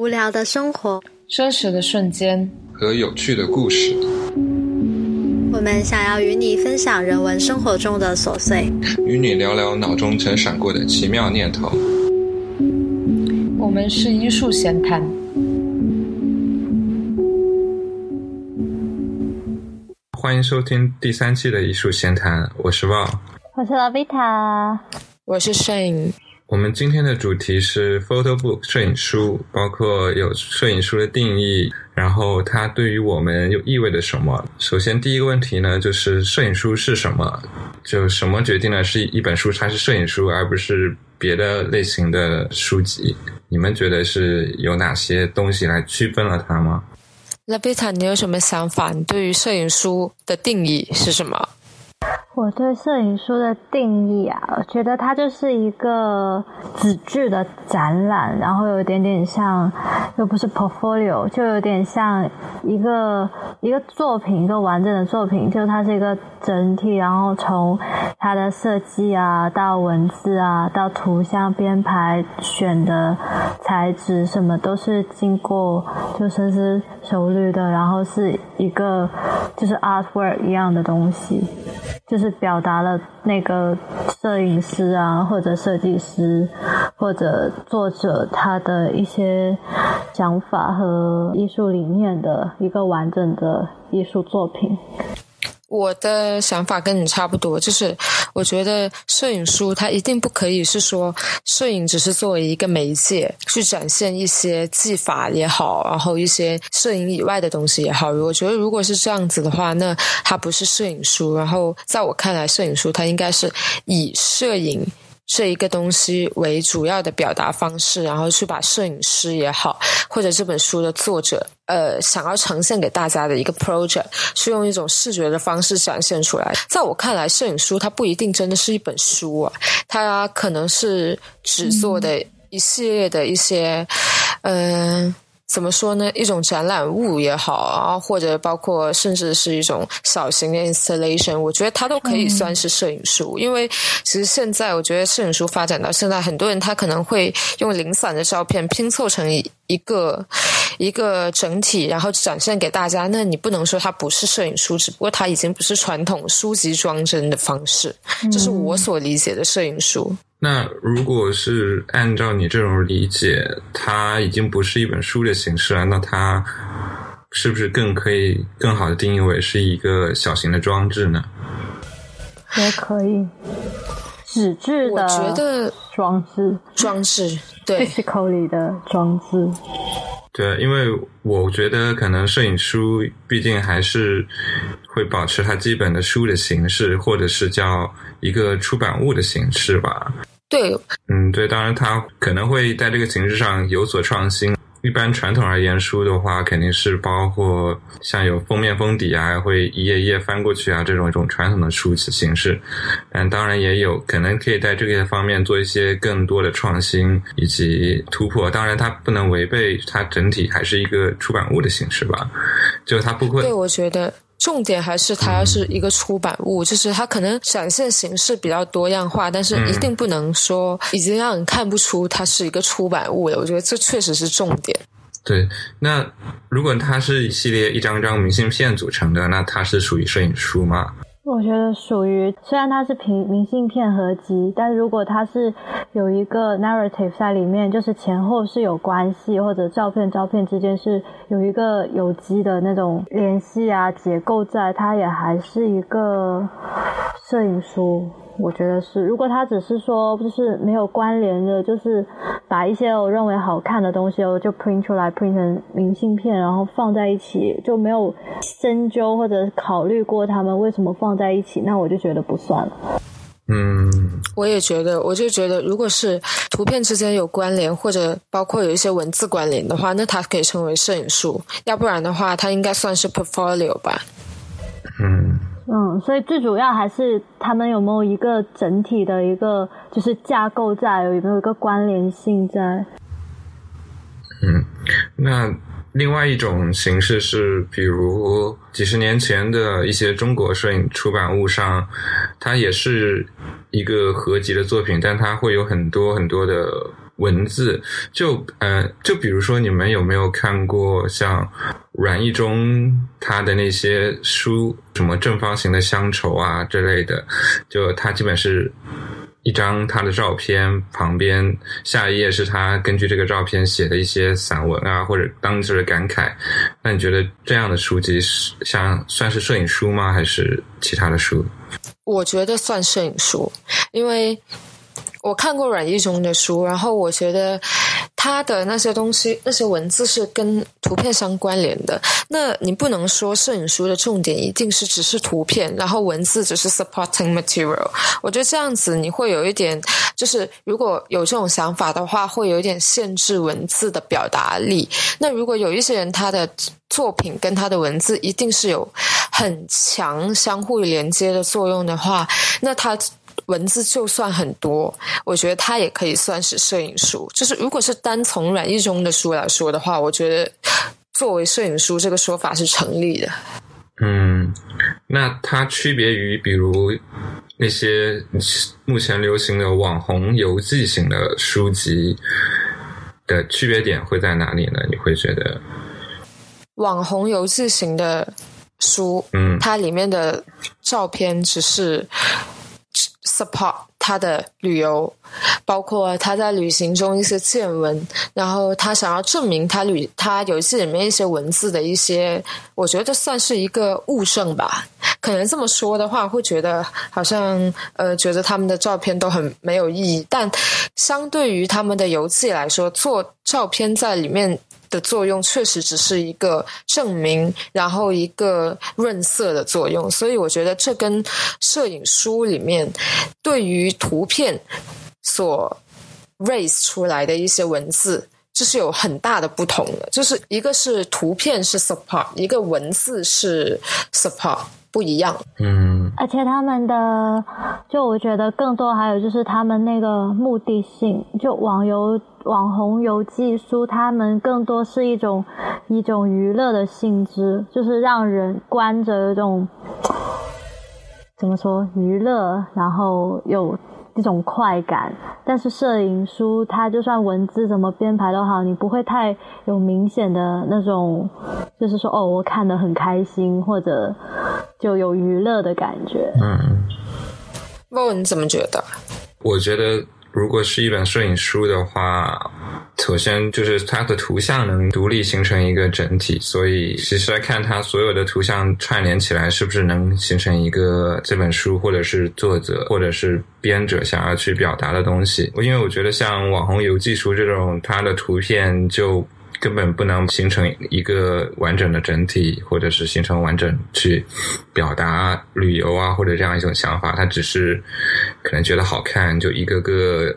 无聊的生活，真实的瞬间和有趣的故事。我们想要与你分享人文生活中的琐碎，与你聊聊脑中曾闪过的奇妙念头。我们是艺术闲谈。欢迎收听第三季的艺术闲谈，我是旺，我是拉贝塔，我是摄影。我们今天的主题是 photo book 摄影书，包括有摄影书的定义，然后它对于我们又意味着什么。首先，第一个问题呢，就是摄影书是什么？就什么决定了是一本书它是摄影书，而不是别的类型的书籍？你们觉得是有哪些东西来区分了它吗？拉贝塔，你有什么想法？你对于摄影书的定义是什么？我对摄影书的定义啊，我觉得它就是一个纸质的展览，然后有一点点像，又不是 portfolio，就有点像一个一个作品，一个完整的作品，就它是一个整体，然后从它的设计啊，到文字啊，到图像编排、选的材质什么，都是经过就深思熟虑的，然后是一个就是 artwork 一样的东西，就是。表达了那个摄影师啊，或者设计师，或者作者他的一些想法和艺术理念的一个完整的艺术作品。我的想法跟你差不多，就是我觉得摄影书它一定不可以是说摄影只是作为一个媒介去展现一些技法也好，然后一些摄影以外的东西也好。我觉得如果是这样子的话，那它不是摄影书。然后在我看来，摄影书它应该是以摄影。这一个东西为主要的表达方式，然后去把摄影师也好，或者这本书的作者，呃，想要呈现给大家的一个 project，是用一种视觉的方式展现出来。在我看来，摄影书它不一定真的是一本书啊，它可能是纸做的一系列的一些，嗯。怎么说呢？一种展览物也好啊，或者包括甚至是一种小型的 installation，我觉得它都可以算是摄影书。因为其实现在我觉得摄影书发展到现在，很多人他可能会用零散的照片拼凑成一一个一个整体，然后展现给大家。那你不能说它不是摄影书，只不过它已经不是传统书籍装帧的方式。这是我所理解的摄影书。那如果是按照你这种理解，它已经不是一本书的形式了，那它是不是更可以更好的定义为是一个小型的装置呢？也可以，纸质的，我觉得装置，装置，对，physical 里的装置。对，因为我觉得可能摄影书毕竟还是会保持它基本的书的形式，或者是叫一个出版物的形式吧。对，嗯，对，当然它可能会在这个形式上有所创新。一般传统而言，书的话肯定是包括像有封面封底啊，会一页一页翻过去啊这种一种传统的书籍形式。但当然也有可能可以在这个方面做一些更多的创新以及突破。当然，它不能违背它整体还是一个出版物的形式吧？就它不会。对，我觉得。重点还是它是一个出版物，就是它可能展现形式比较多样化，但是一定不能说已经让人看不出它是一个出版物了。我觉得这确实是重点。对，那如果它是一系列一张张明信片组成的，那它是属于摄影书吗？我觉得属于，虽然它是平明信片合集，但如果它是有一个 narrative 在里面，就是前后是有关系，或者照片照片之间是有一个有机的那种联系啊结构在，它也还是一个摄影书。我觉得是，如果他只是说就是没有关联的，就是把一些我认为好看的东西，我就 print 出来，print 成明信片，然后放在一起，就没有深究或者考虑过他们为什么放在一起，那我就觉得不算了。嗯，我也觉得，我就觉得，如果是图片之间有关联，或者包括有一些文字关联的话，那它可以称为摄影术；要不然的话，它应该算是 portfolio 吧。嗯。嗯，所以最主要还是他们有没有一个整体的一个就是架构在，有没有一个关联性在？嗯，那另外一种形式是，比如几十年前的一些中国摄影出版物上，它也是一个合集的作品，但它会有很多很多的文字，就呃，就比如说你们有没有看过像阮义忠他的那些书，什么正方形的乡愁啊之类的，就他基本是。一张他的照片，旁边下一页是他根据这个照片写的一些散文啊，或者当时的感慨。那你觉得这样的书籍是像算是摄影书吗？还是其他的书？我觉得算摄影书，因为我看过阮义忠的书，然后我觉得。他的那些东西，那些文字是跟图片相关联的。那你不能说摄影书的重点一定是只是图片，然后文字只是 supporting material。我觉得这样子你会有一点，就是如果有这种想法的话，会有一点限制文字的表达力。那如果有一些人他的作品跟他的文字一定是有很强相互连接的作用的话，那他。文字就算很多，我觉得它也可以算是摄影书。就是如果是单从阮义中的书来说的话，我觉得作为摄影书这个说法是成立的。嗯，那它区别于比如那些目前流行的网红游记型的书籍的区别点会在哪里呢？你会觉得网红游记型的书，嗯，它里面的照片只是。Support 他的旅游，包括他在旅行中一些见闻，然后他想要证明他旅他游戏里面一些文字的一些，我觉得算是一个物证吧。可能这么说的话，会觉得好像呃，觉得他们的照片都很没有意义。但相对于他们的游记来说，做照片在里面。的作用确实只是一个证明，然后一个润色的作用，所以我觉得这跟摄影书里面对于图片所 raise 出来的一些文字，这是有很大的不同的。就是一个是图片是 support，一个文字是 support。不一样，嗯，而且他们的，就我觉得更多还有就是他们那个目的性，就网游、网红游记书，他们更多是一种一种娱乐的性质，就是让人关着有种怎么说娱乐，然后有。一种快感，但是摄影书它就算文字怎么编排都好，你不会太有明显的那种，就是说哦，我看得很开心，或者就有娱乐的感觉。嗯，问你怎么觉得？我觉得。如果是一本摄影书的话，首先就是它的图像能独立形成一个整体，所以其实来看它所有的图像串联起来，是不是能形成一个这本书或者是作者或者是编者想要去表达的东西。因为我觉得像网红游记书这种，它的图片就。根本不能形成一个完整的整体，或者是形成完整去表达旅游啊，或者这样一种想法。它只是可能觉得好看，就一个个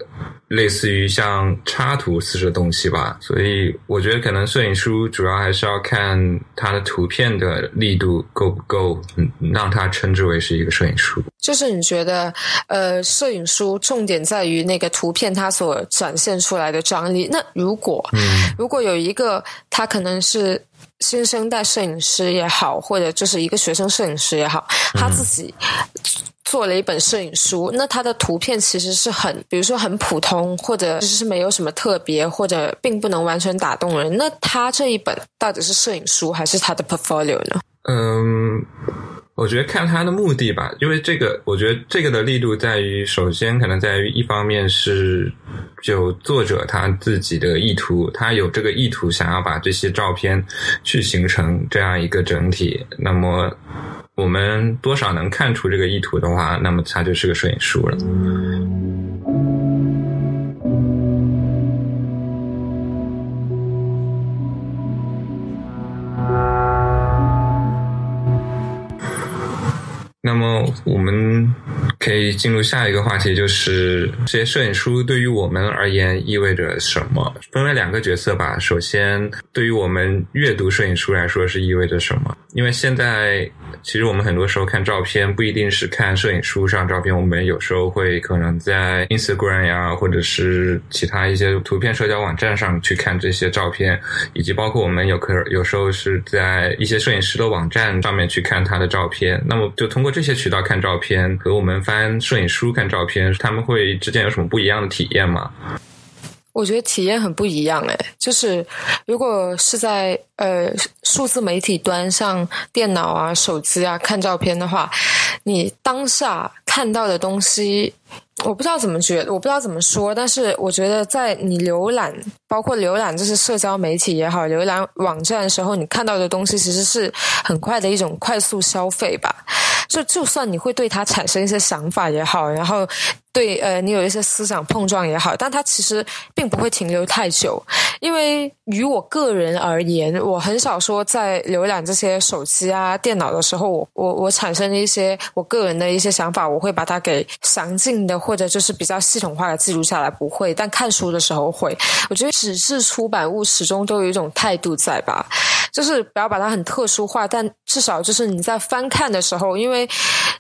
类似于像插图似的东西吧。所以我觉得可能摄影书主要还是要看它的图片的力度够不够，嗯，让它称之为是一个摄影书。就是你觉得，呃，摄影书重点在于那个图片它所展现出来的张力。那如果，如果有一一个它可能是新生代摄影师也好，或者就是一个学生摄影师也好，他自己做了一本摄影书，那他的图片其实是很，比如说很普通，或者是没有什么特别，或者并不能完全打动人。那他这一本到底是摄影书还是他的 portfolio 呢？嗯。我觉得看他的目的吧，因为这个，我觉得这个的力度在于，首先可能在于一方面是就作者他自己的意图，他有这个意图想要把这些照片去形成这样一个整体。那么我们多少能看出这个意图的话，那么它就是个摄影书了。那么我们可以进入下一个话题，就是这些摄影书对于我们而言意味着什么？分为两个角色吧。首先，对于我们阅读摄影书来说是意味着什么？因为现在其实我们很多时候看照片，不一定是看摄影书上照片，我们有时候会可能在 Instagram 呀，或者是其他一些图片社交网站上去看这些照片，以及包括我们有可有时候是在一些摄影师的网站上面去看他的照片。那么就通过这些渠道看照片，和我们翻摄影书看照片，他们会之间有什么不一样的体验吗？我觉得体验很不一样诶，就是如果是在呃数字媒体端，像电脑啊、手机啊看照片的话，你当下看到的东西，我不知道怎么觉，我不知道怎么说，但是我觉得在你浏览，包括浏览这些社交媒体也好，浏览网站的时候，你看到的东西其实是很快的一种快速消费吧。就就算你会对它产生一些想法也好，然后。对，呃，你有一些思想碰撞也好，但它其实并不会停留太久，因为于我个人而言，我很少说在浏览这些手机啊、电脑的时候，我我我产生一些我个人的一些想法，我会把它给详尽的或者就是比较系统化的记录下来，不会。但看书的时候会，我觉得纸质出版物始终都有一种态度在吧，就是不要把它很特殊化，但至少就是你在翻看的时候，因为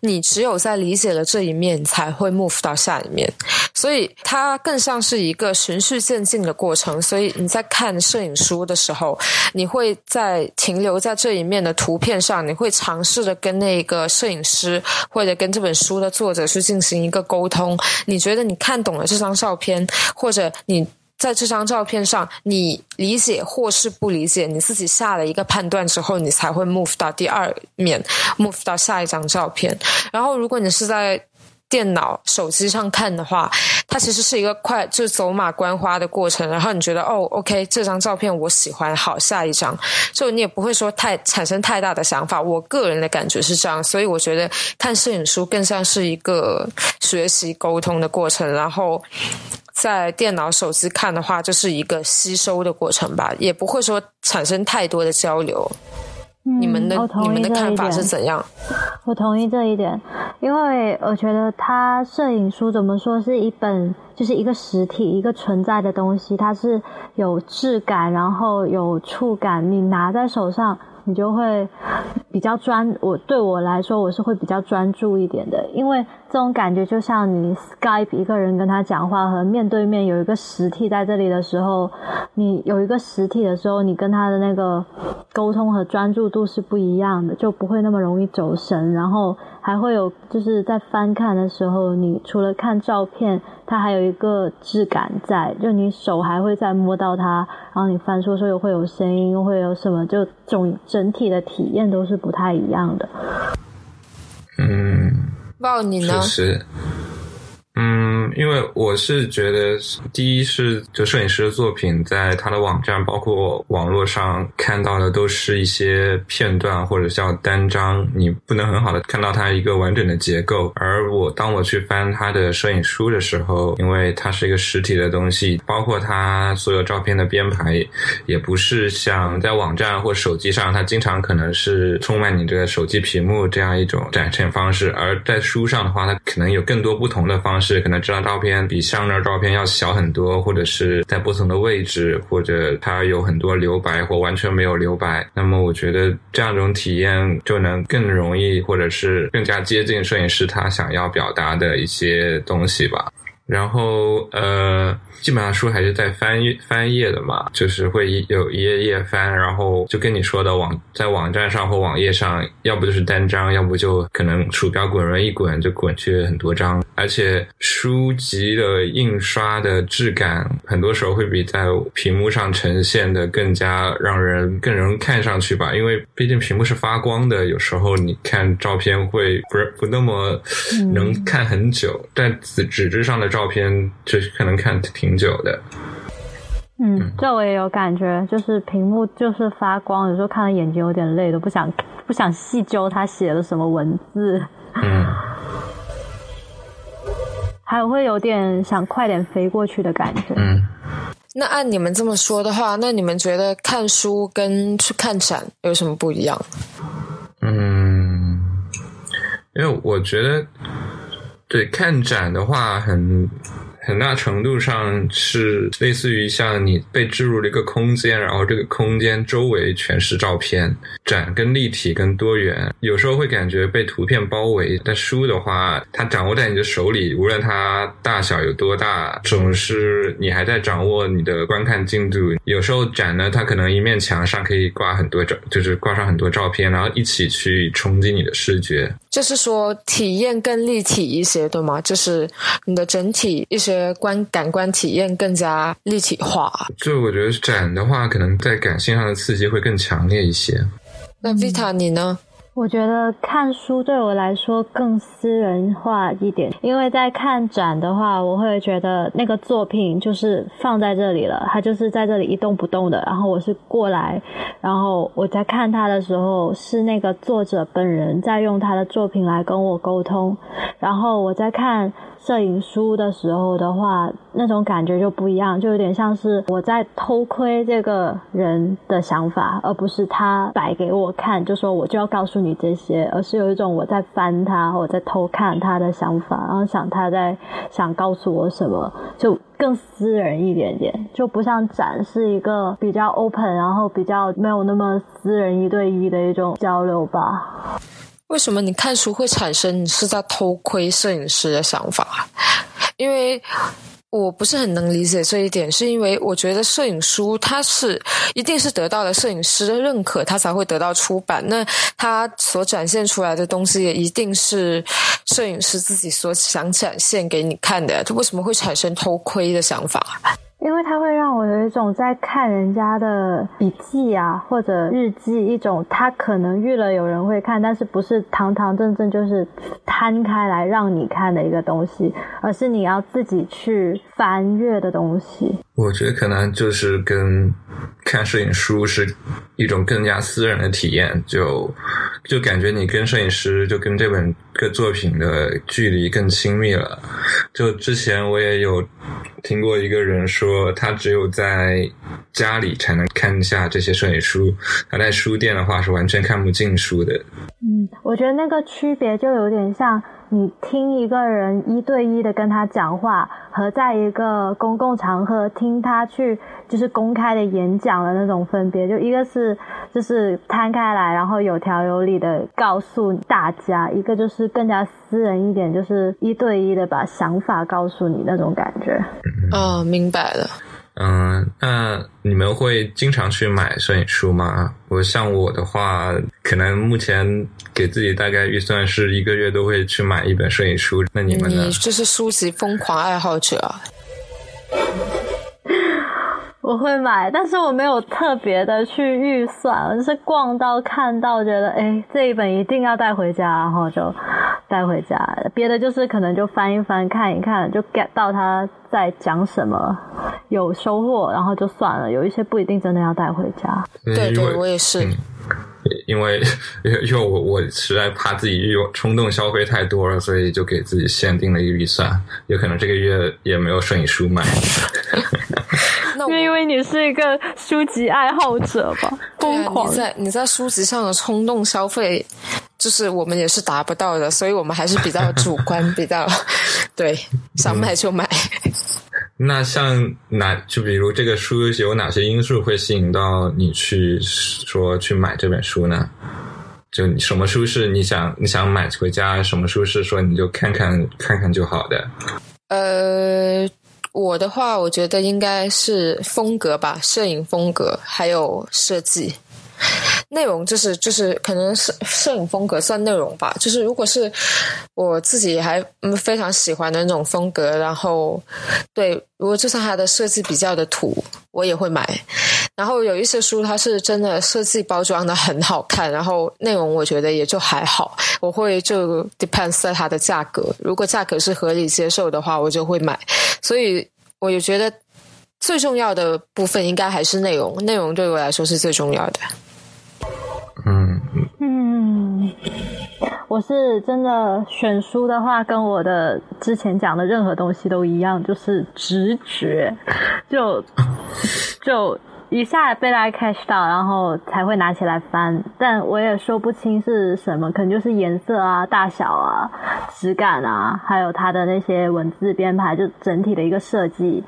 你只有在理解了这一面，才会 move 到。下一面，所以它更像是一个循序渐进的过程。所以你在看摄影书的时候，你会在停留在这一面的图片上，你会尝试着跟那个摄影师或者跟这本书的作者去进行一个沟通。你觉得你看懂了这张照片，或者你在这张照片上你理解或是不理解，你自己下了一个判断之后，你才会 move 到第二面，move 到下一张照片。然后，如果你是在电脑、手机上看的话，它其实是一个快就走马观花的过程。然后你觉得哦，OK，这张照片我喜欢，好，下一张。就你也不会说太产生太大的想法。我个人的感觉是这样，所以我觉得看摄影书更像是一个学习沟通的过程。然后在电脑、手机看的话，就是一个吸收的过程吧，也不会说产生太多的交流。你们的你们的看法是怎样？我同意这一点，因为我觉得它摄影书怎么说是一本，就是一个实体、一个存在的东西，它是有质感，然后有触感，你拿在手上。你就会比较专，我对我来说我是会比较专注一点的，因为这种感觉就像你 Skype 一个人跟他讲话和面对面有一个实体在这里的时候，你有一个实体的时候，你跟他的那个沟通和专注度是不一样的，就不会那么容易走神，然后还会有就是在翻看的时候，你除了看照片。它还有一个质感在，就你手还会再摸到它，然后你翻书时候又会有声音，会有什么，就总整体的体验都是不太一样的。嗯，报你呢？因为我是觉得，第一是就摄影师的作品，在他的网站包括网络上看到的都是一些片段或者叫单张，你不能很好的看到它一个完整的结构。而我当我去翻他的摄影书的时候，因为它是一个实体的东西，包括他所有照片的编排，也不是像在网站或手机上，它经常可能是充满你这个手机屏幕这样一种展现方式，而在书上的话，它可能有更多不同的方式。可能这张照片比上张照片要小很多，或者是在不同的位置，或者它有很多留白或完全没有留白。那么我觉得这样一种体验就能更容易，或者是更加接近摄影师他想要表达的一些东西吧。然后呃。基本上书还是在翻翻页的嘛，就是会有一页页翻，然后就跟你说的网在网站上或网页上，要不就是单张，要不就可能鼠标滚轮一滚就滚去很多张。而且书籍的印刷的质感，很多时候会比在屏幕上呈现的更加让人更容易看上去吧，因为毕竟屏幕是发光的，有时候你看照片会不是不那么能看很久，但纸纸质上的照片就是可能看挺。挺久的，嗯，这我也有感觉，就是屏幕就是发光，有时候看的眼睛有点累，都不想不想细究他写了什么文字，嗯，还会有点想快点飞过去的感觉，嗯。那按你们这么说的话，那你们觉得看书跟去看展有什么不一样？嗯，因为我觉得，对看展的话很。很大程度上是类似于像你被置入了一个空间，然后这个空间周围全是照片，展跟立体跟多元，有时候会感觉被图片包围。但书的话，它掌握在你的手里，无论它大小有多大，总是你还在掌握你的观看进度。有时候展呢，它可能一面墙上可以挂很多照，就是挂上很多照片，然后一起去冲击你的视觉。就是说体验更立体一些，对吗？就是你的整体一些观感官体验更加立体化。就我觉得展的话，可能在感性上的刺激会更强烈一些。那 Vita 你呢？我觉得看书对我来说更私人化一点，因为在看展的话，我会觉得那个作品就是放在这里了，它就是在这里一动不动的。然后我是过来，然后我在看它的时候，是那个作者本人在用他的作品来跟我沟通。然后我在看摄影书的时候的话，那种感觉就不一样，就有点像是我在偷窥这个人的想法，而不是他摆给我看，就说我就要告诉。你这些，而是有一种我在翻他，我在偷看他的想法，然后想他在想告诉我什么，就更私人一点点，就不像展是一个比较 open，然后比较没有那么私人一对一的一种交流吧。为什么你看书会产生你是在偷窥摄影师的想法？因为。我不是很能理解这一点，是因为我觉得摄影书它是一定是得到了摄影师的认可，它才会得到出版。那它所展现出来的东西也一定是摄影师自己所想展现给你看的。它为什么会产生偷窥的想法？因为它会让我有一种在看人家的笔记啊，或者日记，一种他可能遇了有人会看，但是不是堂堂正正就是摊开来让你看的一个东西，而是你要自己去翻阅的东西。我觉得可能就是跟看摄影书是一种更加私人的体验，就就感觉你跟摄影师就跟这本个作品的距离更亲密了。就之前我也有听过一个人说，他只有在家里才能看一下这些摄影书，他在书店的话是完全看不进书的。嗯，我觉得那个区别就有点像。你听一个人一对一的跟他讲话，和在一个公共场合听他去就是公开的演讲的那种分别，就一个是就是摊开来，然后有条有理的告诉大家；一个就是更加私人一点，就是一对一的把想法告诉你那种感觉。哦，明白了。嗯，那你们会经常去买摄影书吗？我像我的话，可能目前给自己大概预算是一个月都会去买一本摄影书。那你们呢？你就是书籍疯狂爱好者。我会买，但是我没有特别的去预算，就是逛到看到觉得，哎，这一本一定要带回家，然后就带回家。别的就是可能就翻一翻看一看，就 get 到他在讲什么，有收获，然后就算了。有一些不一定真的要带回家。对对，我也是。因为 因为我我实在怕自己有冲动消费太多了，所以就给自己限定了一个预算，有可能这个月也没有摄影书买。那因为你是一个书籍爱好者吧？疯狂你在你在书籍上的冲动消费，就是我们也是达不到的，所以我们还是比较主观，比较对想买就买。那像哪就比如这个书有哪些因素会吸引到你去说去买这本书呢？就什么书是你想你想买回家，什么书是说你就看看看看就好的？呃，我的话，我觉得应该是风格吧，摄影风格还有设计。内容就是就是可能是摄影风格算内容吧，就是如果是我自己还嗯非常喜欢的那种风格，然后对，如果就算它的设计比较的土，我也会买。然后有一些书它是真的设计包装的很好看，然后内容我觉得也就还好，我会就 depends 在它的价格，如果价格是合理接受的话，我就会买。所以我也觉得最重要的部分应该还是内容，内容对我来说是最重要的。嗯嗯，我是真的选书的话，跟我的之前讲的任何东西都一样，就是直觉，就就。一下被大家 catch 到，然后才会拿起来翻，但我也说不清是什么，可能就是颜色啊、大小啊、质感啊，还有它的那些文字编排，就整体的一个设计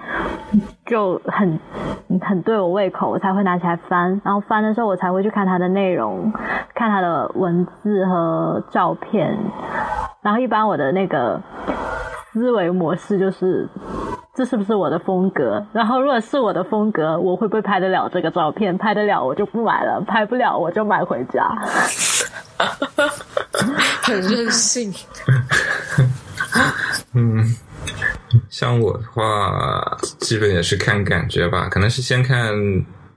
就很 很对我胃口，我才会拿起来翻。然后翻的时候，我才会去看它的内容，看它的文字和照片。然后一般我的那个思维模式就是。这是不是我的风格？然后如果是我的风格，我会不会拍得了这个照片？拍得了我就不买了，拍不了我就买回家。很任性。嗯，像我的话，基本也是看感觉吧，可能是先看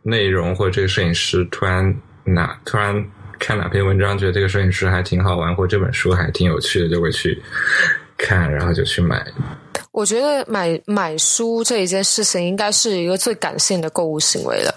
内容或者这个摄影师突然哪突然看哪篇文章，觉得这个摄影师还挺好玩，或这本书还挺有趣的，就会去看，然后就去买。我觉得买买书这一件事情应该是一个最感性的购物行为了，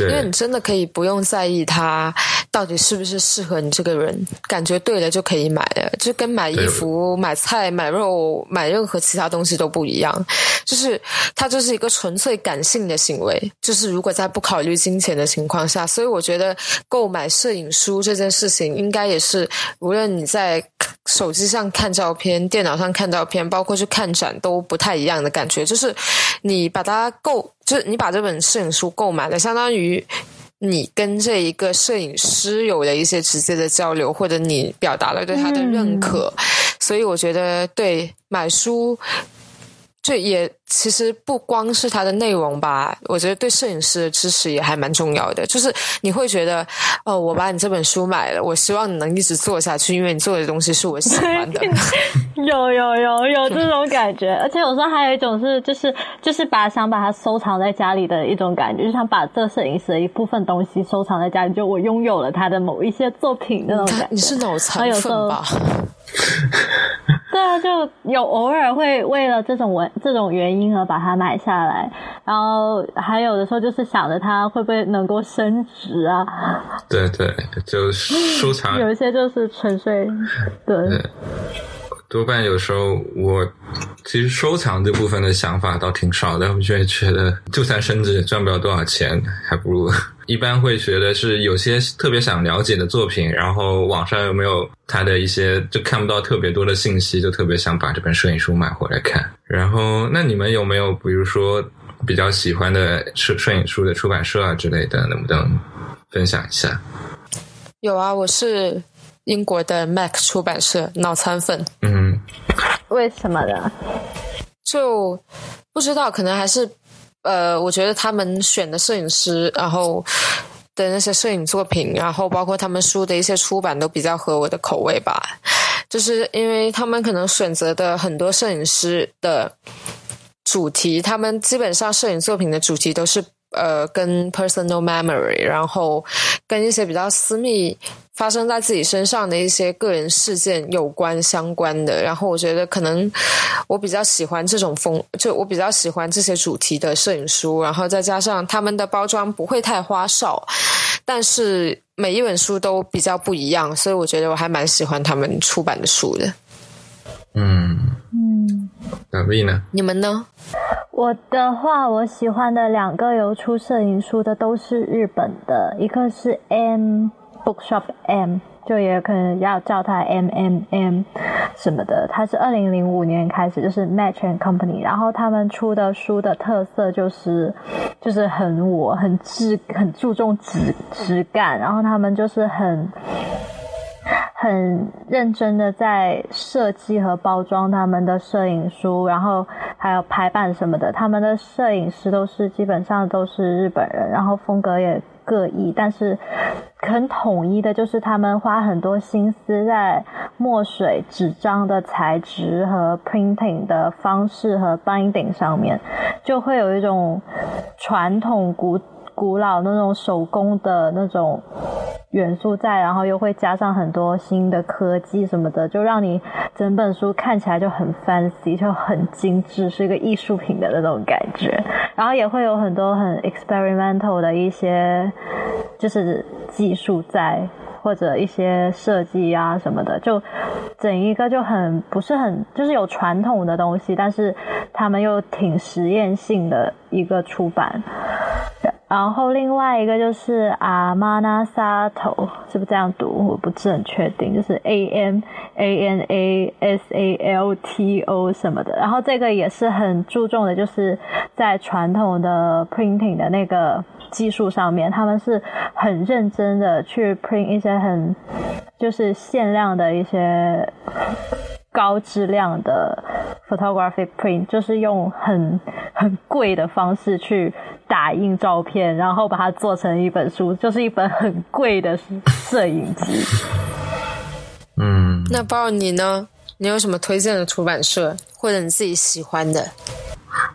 因为你真的可以不用在意它到底是不是适合你这个人，感觉对了就可以买了，就跟买衣服、买菜、买肉、买任何其他东西都不一样，就是它就是一个纯粹感性的行为，就是如果在不考虑金钱的情况下，所以我觉得购买摄影书这件事情应该也是无论你在手机上看照片、电脑上看照片，包括去看展都。不太一样的感觉，就是你把它购，就是你把这本摄影书购买了，相当于你跟这一个摄影师有了一些直接的交流，或者你表达了对他的认可，所以我觉得对买书。这也其实不光是它的内容吧，我觉得对摄影师的支持也还蛮重要的。就是你会觉得，哦，我把你这本书买了，我希望你能一直做下去，因为你做的东西是我喜欢的。有有有有这种感觉，而且有时候还有一种是，就是就是把想把它收藏在家里的一种感觉，就想把这摄影师的一部分东西收藏在家里，就我拥有了他的某一些作品那种感觉。你是脑残粉吧？对啊，就有偶尔会为了这种文这种原因而把它买下来，然后还有的时候就是想着它会不会能够升值啊。对对，就收藏。有一些就是纯粹对。多半有时候我其实收藏这部分的想法倒挺少的，我就会觉得就算升值也赚不了多少钱，还不如一般会觉得是有些特别想了解的作品，然后网上有没有他的一些就看不到特别多的信息，就特别想把这本摄影书买回来看。然后那你们有没有比如说比较喜欢的摄摄影书的出版社啊之类的，能不能分享一下？有啊，我是。英国的 Mac 出版社脑残粉，嗯，为什么呢？就不知道，可能还是呃，我觉得他们选的摄影师，然后的那些摄影作品，然后包括他们书的一些出版，都比较合我的口味吧。就是因为他们可能选择的很多摄影师的主题，他们基本上摄影作品的主题都是呃，跟 personal memory，然后跟一些比较私密。发生在自己身上的一些个人事件有关相关的，然后我觉得可能我比较喜欢这种风，就我比较喜欢这些主题的摄影书，然后再加上他们的包装不会太花哨，但是每一本书都比较不一样，所以我觉得我还蛮喜欢他们出版的书的。嗯嗯，那 V 呢？你们呢？我的话，我喜欢的两个有出摄影书的都是日本的，一个是 M。Bookshop M 就也可能要叫它 M M M 什么的，它是二零零五年开始就是 Match and Company，然后他们出的书的特色就是就是很我很质很注重质质感，然后他们就是很很认真的在设计和包装他们的摄影书，然后还有排版什么的，他们的摄影师都是基本上都是日本人，然后风格也。各异，但是很统一的，就是他们花很多心思在墨水、纸张的材质和 printing 的方式和 binding 上面，就会有一种传统古古老那种手工的那种元素在，然后又会加上很多新的科技什么的，就让你整本书看起来就很 fancy，就很精致，是一个艺术品的那种感觉。然后也会有很多很 experimental 的一些就是技术在，或者一些设计啊什么的，就整一个就很不是很就是有传统的东西，但是他们又挺实验性的一个出版。然后另外一个就是阿玛纳萨头，是不是这样读？我不是很确定，就是 A M A N A S A L T O 什么的。然后这个也是很注重的，就是在传统的 printing 的那个技术上面，他们是很认真的去 print 一些很就是限量的一些。高质量的 photography print 就是用很很贵的方式去打印照片，然后把它做成一本书，就是一本很贵的摄影集。嗯。那包你呢？你有什么推荐的出版社，或者你自己喜欢的？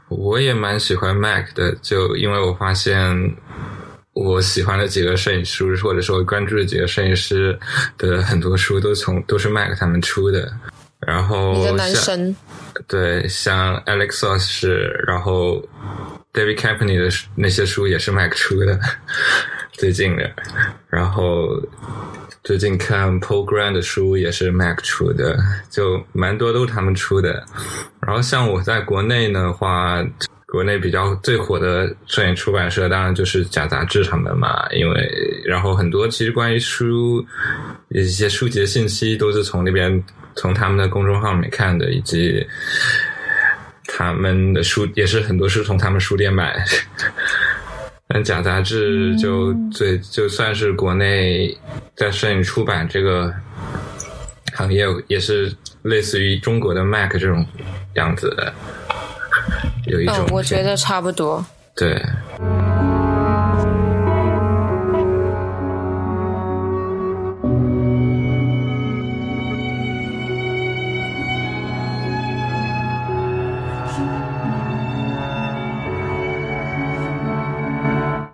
我也蛮喜欢 Mac 的，就因为我发现我喜欢的几个摄影师，或者说关注的几个摄影师的很多书都从都是 Mac 他们出的。然后你的男神对，像 Alexos 是，然后 David Campany 的那些书也是 Mac 出的，最近的。然后最近看 Paul Grant 的书也是 Mac 出的，就蛮多都是他们出的。然后像我在国内的话，国内比较最火的摄影出版社当然就是假杂志他们嘛，因为然后很多其实关于书一些书籍的信息都是从那边从他们的公众号里面看的，以及他们的书也是很多是从他们书店买。但假杂志就最就算是国内在摄影出版这个行业，也是类似于中国的 Mac 这种样子的，有一种、嗯，我觉得差不多。对。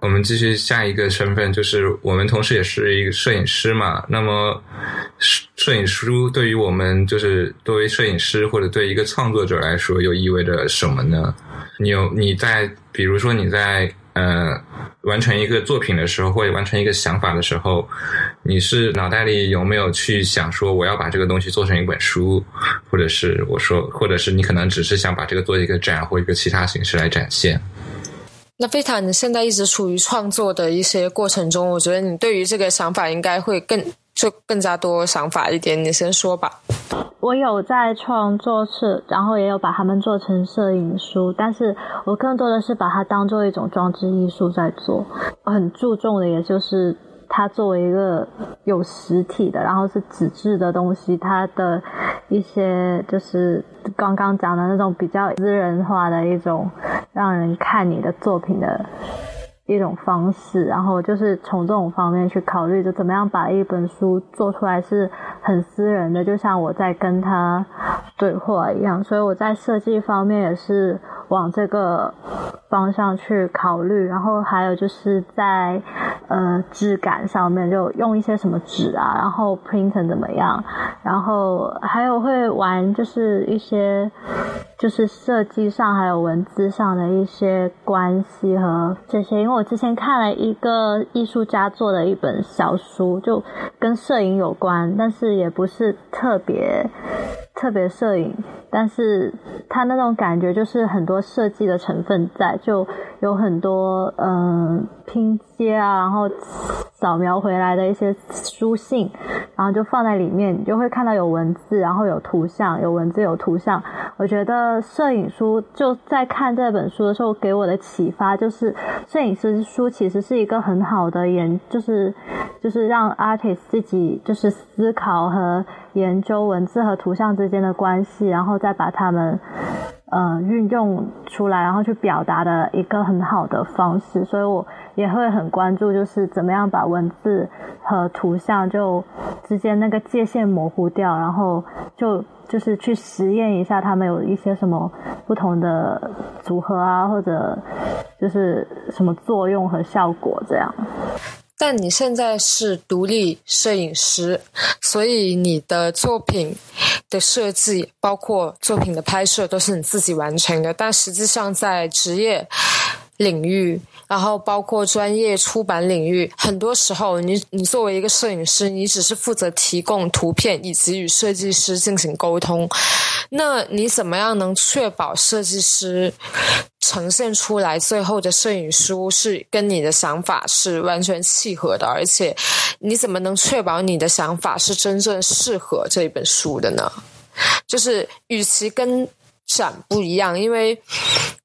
我们继续下一个身份，就是我们同时也是一个摄影师嘛。那么，摄影书对于我们，就是作为摄影师或者对一个创作者来说，又意味着什么呢？你有你在，比如说你在呃完成一个作品的时候，或者完成一个想法的时候，你是脑袋里有没有去想说我要把这个东西做成一本书，或者是我说，或者是你可能只是想把这个做一个展或一个其他形式来展现。那贝塔，你现在一直处于创作的一些过程中，我觉得你对于这个想法应该会更就更加多想法一点。你先说吧。我有在创作室，然后也有把它们做成摄影书，但是我更多的是把它当做一种装置艺术在做。我很注重的，也就是它作为一个有实体的，然后是纸质的东西，它的一些就是刚刚讲的那种比较私人化的一种。让人看你的作品的一种方式，然后就是从这种方面去考虑，就怎么样把一本书做出来是很私人的，就像我在跟他对话一样。所以我在设计方面也是往这个方向去考虑，然后还有就是在呃质感上面，就用一些什么纸啊，然后 print 怎么样，然后还有会玩就是一些。就是设计上还有文字上的一些关系和这些，因为我之前看了一个艺术家做的一本小书，就跟摄影有关，但是也不是特别特别摄影，但是他那种感觉就是很多设计的成分在，就有很多嗯拼接啊，然后扫描回来的一些书信，然后就放在里面，你就会看到有文字，然后有图像，有文字有图像，我觉得。摄影书就在看这本书的时候，给我的启发就是，摄影师书其实是一个很好的研，就是就是让 artist 自己就是思考和研究文字和图像之间的关系，然后再把它们呃运用出来，然后去表达的一个很好的方式。所以我也会很关注，就是怎么样把文字和图像就之间那个界限模糊掉，然后就。就是去实验一下，他们有一些什么不同的组合啊，或者就是什么作用和效果这样。但你现在是独立摄影师，所以你的作品的设计，包括作品的拍摄，都是你自己完成的。但实际上，在职业领域。然后包括专业出版领域，很多时候你你作为一个摄影师，你只是负责提供图片以及与设计师进行沟通。那你怎么样能确保设计师呈现出来最后的摄影书是跟你的想法是完全契合的？而且你怎么能确保你的想法是真正适合这一本书的呢？就是与其跟。展不一样，因为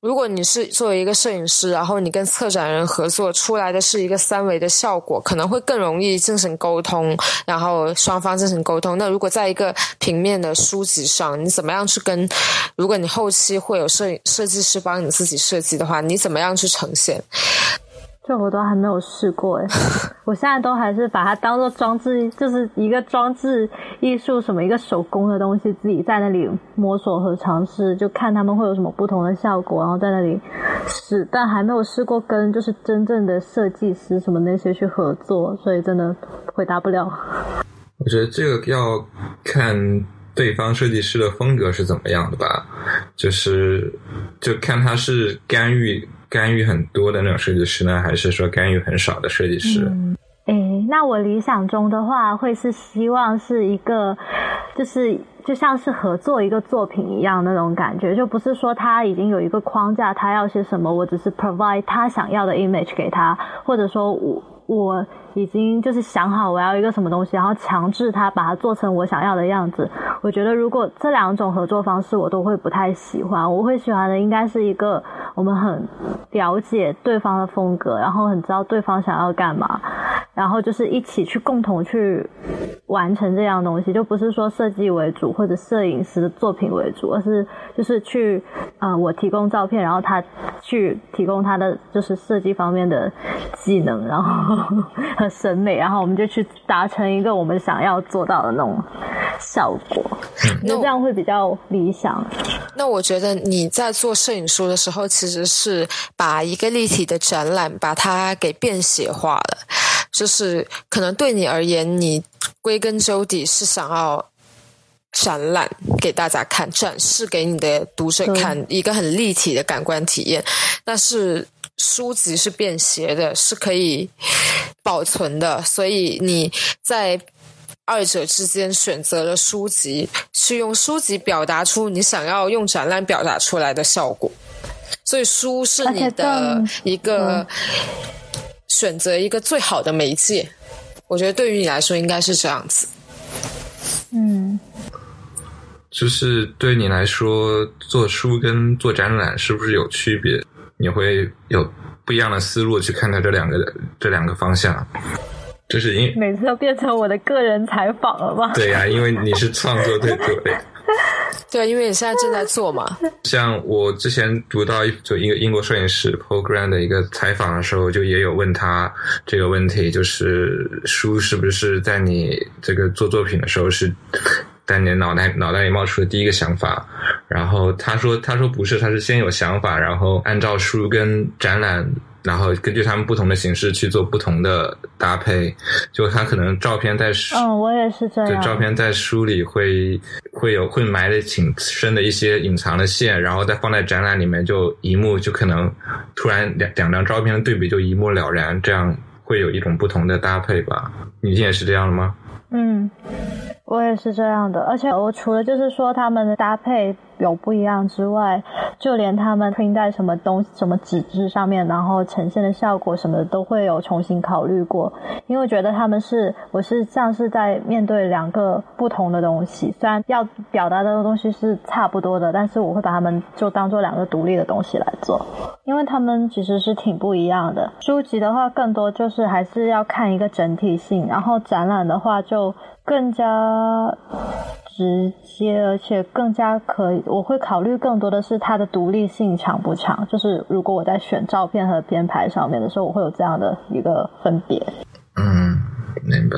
如果你是作为一个摄影师，然后你跟策展人合作出来的是一个三维的效果，可能会更容易进行沟通，然后双方进行沟通。那如果在一个平面的书籍上，你怎么样去跟？如果你后期会有摄影设计师帮你自己设计的话，你怎么样去呈现？这我都还没有试过哎，我现在都还是把它当做装置，就是一个装置艺术，什么一个手工的东西，自己在那里摸索和尝试，就看他们会有什么不同的效果，然后在那里试，但还没有试过跟就是真正的设计师什么那些去合作，所以真的回答不了。我觉得这个要看对方设计师的风格是怎么样的吧，就是就看他是干预。干预很多的那种设计师呢，还是说干预很少的设计师？诶，那我理想中的话，会是希望是一个，就是就像是合作一个作品一样那种感觉，就不是说他已经有一个框架，他要些什么，我只是 provide 他想要的 image 给他，或者说我我。已经就是想好我要一个什么东西，然后强制他把它做成我想要的样子。我觉得如果这两种合作方式我都会不太喜欢，我会喜欢的应该是一个我们很了解对方的风格，然后很知道对方想要干嘛，然后就是一起去共同去完成这样东西，就不是说设计为主或者摄影师的作品为主，而是就是去呃我提供照片，然后他去提供他的就是设计方面的技能，然后。和审美，然后我们就去达成一个我们想要做到的那种效果，那这样会比较理想。那我觉得你在做摄影书的时候，其实是把一个立体的展览把它给便携化了，就是可能对你而言，你归根究底是想要展览给大家看，展示给你的读者看一个很立体的感官体验，但是。书籍是便携的，是可以保存的，所以你在二者之间选择了书籍，去用书籍表达出你想要用展览表达出来的效果。所以书是你的一个选择，一个最好的媒介。我觉得对于你来说应该是这样子。嗯，就是对你来说，做书跟做展览是不是有区别？你会有不一样的思路去看待这两个这两个方向，这是因每次都变成我的个人采访了吗？对呀，因为你是创作对对 对，因为你现在正在做嘛。像我之前读到就一个英国摄影师 Paul Grant 的一个采访的时候，就也有问他这个问题，就是书是不是在你这个做作品的时候是。在你脑袋脑袋里冒出的第一个想法，然后他说他说不是，他是先有想法，然后按照书跟展览，然后根据他们不同的形式去做不同的搭配。就他可能照片在嗯，我也是这样。照片在书里会会有会埋的挺深的一些隐藏的线，然后再放在展览里面，就一目就可能突然两两张照片的对比就一目了然，这样会有一种不同的搭配吧？你也是这样的吗？嗯。我也是这样的，而且我除了就是说他们的搭配有不一样之外，就连他们 print 在什么东什么纸质上面，然后呈现的效果什么的都会有重新考虑过，因为我觉得他们是我是像是在面对两个不同的东西，虽然要表达的东西是差不多的，但是我会把他们就当做两个独立的东西来做，因为他们其实是挺不一样的。书籍的话，更多就是还是要看一个整体性，然后展览的话就。更加直接，而且更加可以。我会考虑更多的是它的独立性强不强。就是如果我在选照片和编排上面的时候，我会有这样的一个分别。嗯，明白。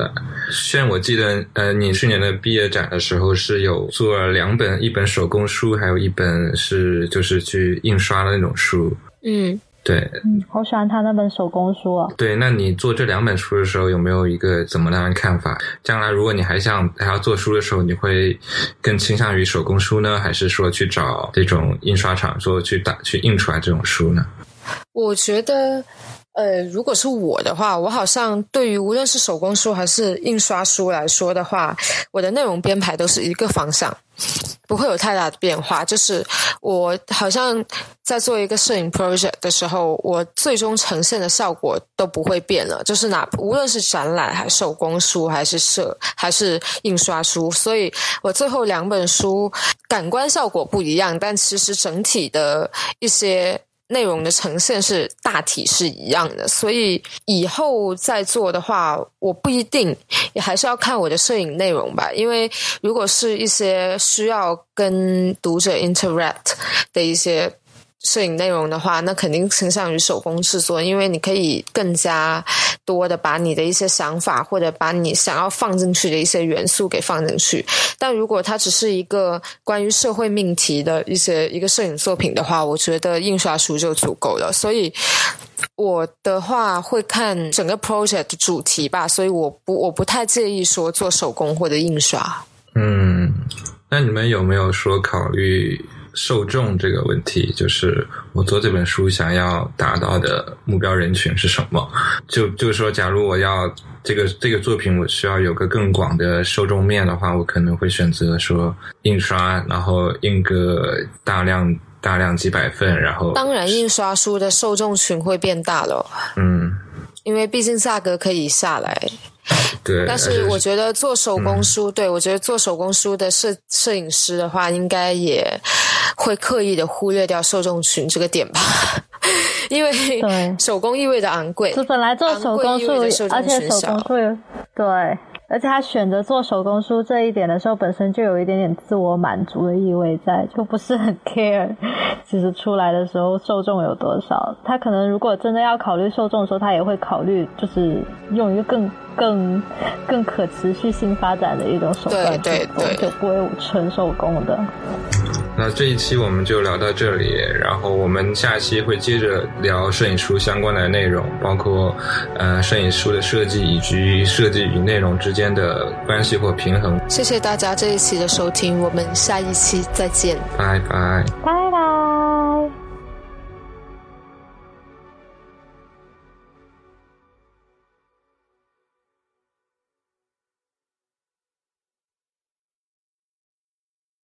虽然我记得，呃，你去年的毕业展的时候是有做了两本，一本手工书，还有一本是就是去印刷的那种书。嗯。对，嗯，好喜欢他那本手工书啊。对，那你做这两本书的时候，有没有一个怎么样的看法？将来如果你还想还要做书的时候，你会更倾向于手工书呢，还是说去找这种印刷厂做去打去印出来这种书呢？我觉得。呃，如果是我的话，我好像对于无论是手工书还是印刷书来说的话，我的内容编排都是一个方向，不会有太大的变化。就是我好像在做一个摄影 project 的时候，我最终呈现的效果都不会变了。就是哪无论是展览，还是手工书，还是摄，还是印刷书，所以我最后两本书感官效果不一样，但其实整体的一些。内容的呈现是大体是一样的，所以以后再做的话，我不一定，也还是要看我的摄影内容吧。因为如果是一些需要跟读者 interact 的一些摄影内容的话，那肯定倾向于手工制作，因为你可以更加多的把你的一些想法或者把你想要放进去的一些元素给放进去。但如果它只是一个关于社会命题的一些一个摄影作品的话，我觉得印刷书就足够了。所以我的话会看整个 project 的主题吧，所以我不我不太介意说做手工或者印刷。嗯，那你们有没有说考虑？受众这个问题，就是我做这本书想要达到的目标人群是什么？就就是说，假如我要这个这个作品，我需要有个更广的受众面的话，我可能会选择说印刷，然后印个大量大量几百份，然后当然，印刷书的受众群会变大了。嗯，因为毕竟价格可以下来。对，但是我觉得做手工书，对我觉得做手工书的摄摄影师的话，应该也会刻意的忽略掉受众群这个点吧，因为手工意味着昂贵，就本来做手工书，而且手工书对。而且他选择做手工书这一点的时候，本身就有一点点自我满足的意味在，就不是很 care。其实出来的时候受众有多少，他可能如果真的要考虑受众的时候，他也会考虑就是用一个更更更可持续性发展的一种手段对对对，就不会纯手工的。那这一期我们就聊到这里，然后我们下期会接着聊摄影书相关的内容，包括呃摄影书的设计以及设计与内容之间的关系或平衡。谢谢大家这一期的收听，我们下一期再见，拜拜拜，拜。